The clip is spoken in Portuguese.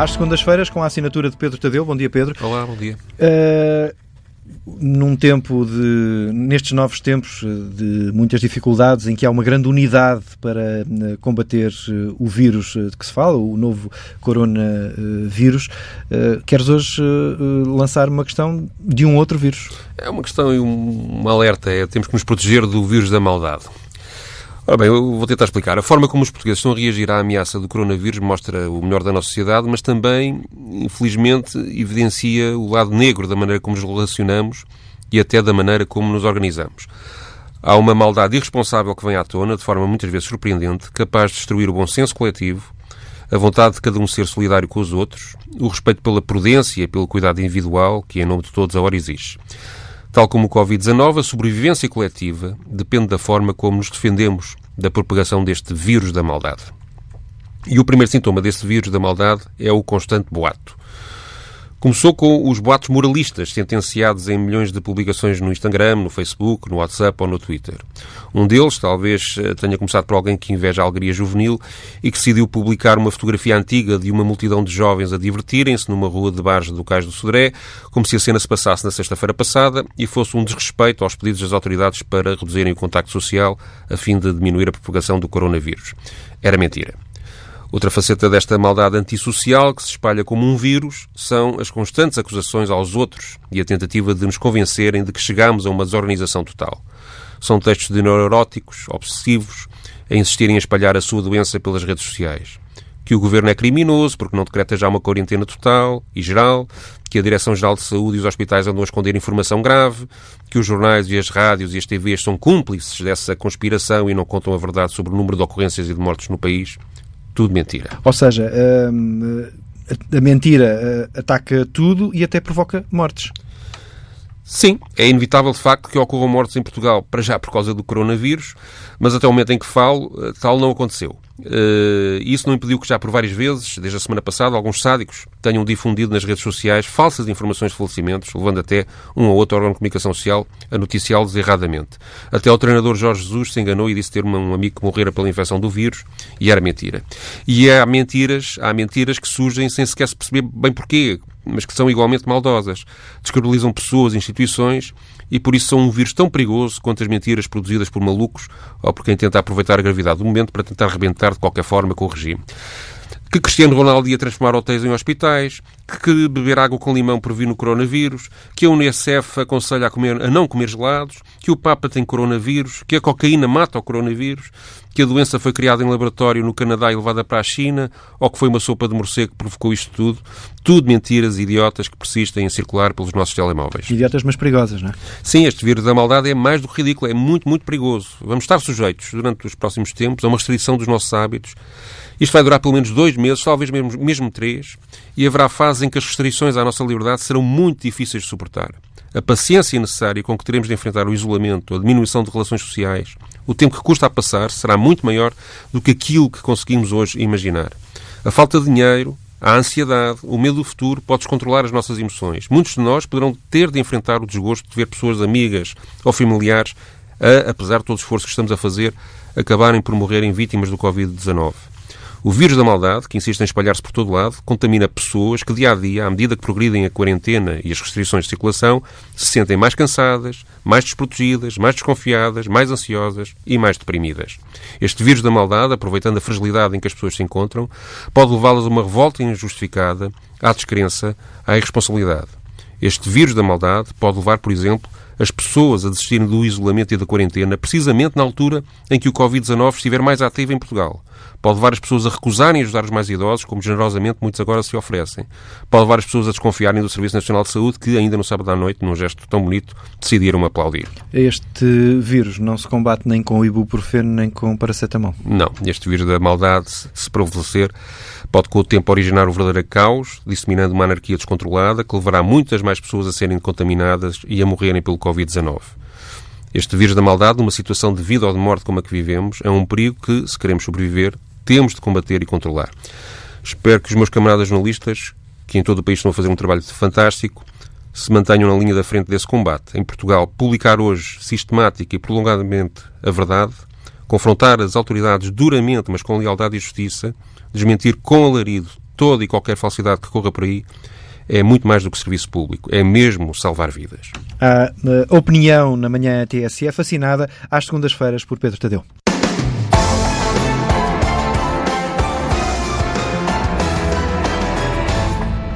às segundas-feiras com a assinatura de Pedro Tadeu. Bom dia, Pedro. Olá, bom dia. Uh, num tempo de, nestes novos tempos de muitas dificuldades, em que há uma grande unidade para eh, combater eh, o vírus de que se fala, o novo coronavírus, queres hoje lançar uma questão de um outro vírus? É uma questão e um, um alerta, é temos que nos proteger do vírus da maldade. Ora bem, eu vou tentar explicar. A forma como os portugueses estão a reagir à ameaça do coronavírus mostra o melhor da nossa sociedade, mas também, infelizmente, evidencia o lado negro da maneira como nos relacionamos e até da maneira como nos organizamos. Há uma maldade irresponsável que vem à tona, de forma muitas vezes surpreendente, capaz de destruir o bom senso coletivo, a vontade de cada um ser solidário com os outros, o respeito pela prudência e pelo cuidado individual que, em nome de todos, a hora exige. Tal como o Covid-19, a sobrevivência coletiva depende da forma como nos defendemos da propagação deste vírus da maldade. E o primeiro sintoma deste vírus da maldade é o constante boato. Começou com os boatos moralistas, sentenciados em milhões de publicações no Instagram, no Facebook, no WhatsApp ou no Twitter. Um deles, talvez, eh, tenha começado por alguém que inveja a alegria juvenil e que decidiu publicar uma fotografia antiga de uma multidão de jovens a divertirem-se numa rua de bares do Cais do Sodré, como se a cena se passasse na sexta-feira passada e fosse um desrespeito aos pedidos das autoridades para reduzirem o contacto social a fim de diminuir a propagação do coronavírus. Era mentira. Outra faceta desta maldade antissocial, que se espalha como um vírus, são as constantes acusações aos outros e a tentativa de nos convencerem de que chegamos a uma desorganização total. São textos de neuróticos, obsessivos, a insistirem em espalhar a sua doença pelas redes sociais. Que o governo é criminoso porque não decreta já uma quarentena total e geral, que a Direção-Geral de Saúde e os hospitais andam a esconder informação grave, que os jornais e as rádios e as TVs são cúmplices dessa conspiração e não contam a verdade sobre o número de ocorrências e de mortes no país tudo mentira. Ou seja, hum, a mentira eh, ataca tudo e até provoca mortes. Sim, é inevitável de facto que ocorram mortes em Portugal, para já por causa do coronavírus, mas até o momento em que falo, eh, tal não aconteceu. Uh, isso não impediu que já por várias vezes, desde a semana passada, alguns sádicos tenham difundido nas redes sociais falsas informações de falecimentos, levando até um ou outro órgão de comunicação social a noticiá-los erradamente. Até o treinador Jorge Jesus se enganou e disse ter um amigo que morrera pela infecção do vírus, e era mentira. E há mentiras, há mentiras que surgem sem sequer se perceber bem porquê mas que são igualmente maldosas. Descredibilizam pessoas, instituições e por isso são um vírus tão perigoso quanto as mentiras produzidas por malucos ou por quem tenta aproveitar a gravidade do momento para tentar rebentar de qualquer forma com o regime. Que Cristiano Ronaldo ia transformar hotéis em hospitais, que beber água com limão previne o coronavírus, que a Unicef aconselha a, comer, a não comer gelados, que o Papa tem coronavírus, que a cocaína mata o coronavírus, que a doença foi criada em laboratório no Canadá e levada para a China, ou que foi uma sopa de morcego que provocou isto tudo. Tudo mentiras idiotas que persistem em circular pelos nossos telemóveis. Idiotas, mas perigosas, não é? Sim, este vírus da maldade é mais do que ridículo, é muito, muito perigoso. Vamos estar sujeitos, durante os próximos tempos, a uma restrição dos nossos hábitos isto vai durar pelo menos dois meses, talvez mesmo, mesmo três, e haverá fases em que as restrições à nossa liberdade serão muito difíceis de suportar. A paciência necessária com que teremos de enfrentar o isolamento, a diminuição de relações sociais, o tempo que custa a passar será muito maior do que aquilo que conseguimos hoje imaginar. A falta de dinheiro, a ansiedade, o medo do futuro pode descontrolar as nossas emoções. Muitos de nós poderão ter de enfrentar o desgosto de ver pessoas amigas ou familiares, a, apesar de todo o esforço que estamos a fazer, acabarem por morrerem vítimas do Covid-19. O vírus da maldade, que insiste em espalhar-se por todo lado, contamina pessoas que, dia a dia, à medida que progridem a quarentena e as restrições de circulação, se sentem mais cansadas, mais desprotegidas, mais desconfiadas, mais ansiosas e mais deprimidas. Este vírus da maldade, aproveitando a fragilidade em que as pessoas se encontram, pode levá-las a uma revolta injustificada, à descrença, à irresponsabilidade. Este vírus da maldade pode levar, por exemplo, as pessoas a desistirem do isolamento e da quarentena, precisamente na altura em que o Covid-19 estiver mais ativo em Portugal. Pode levar as pessoas a recusarem ajudar os mais idosos, como generosamente muitos agora se oferecem. Pode levar as pessoas a desconfiarem do Serviço Nacional de Saúde, que ainda no sábado à noite, num gesto tão bonito, decidiram aplaudir. Este vírus não se combate nem com ibuprofeno nem com paracetamol? Não. Este vírus da maldade, se prevalecer, pode com o tempo originar o verdadeiro caos, disseminando uma anarquia descontrolada que levará muitas mais pessoas a serem contaminadas e a morrerem pelo Covid-19. Este vírus da maldade, numa situação de vida ou de morte como a que vivemos, é um perigo que, se queremos sobreviver, temos de combater e controlar. Espero que os meus camaradas jornalistas, que em todo o país estão a fazer um trabalho fantástico, se mantenham na linha da frente desse combate. Em Portugal, publicar hoje, sistemática e prolongadamente, a verdade, confrontar as autoridades duramente, mas com lealdade e justiça, desmentir com alarido toda e qualquer falsidade que corra por aí é muito mais do que serviço público, é mesmo salvar vidas. A opinião na manhã TSF assinada às segundas-feiras por Pedro Tadeu.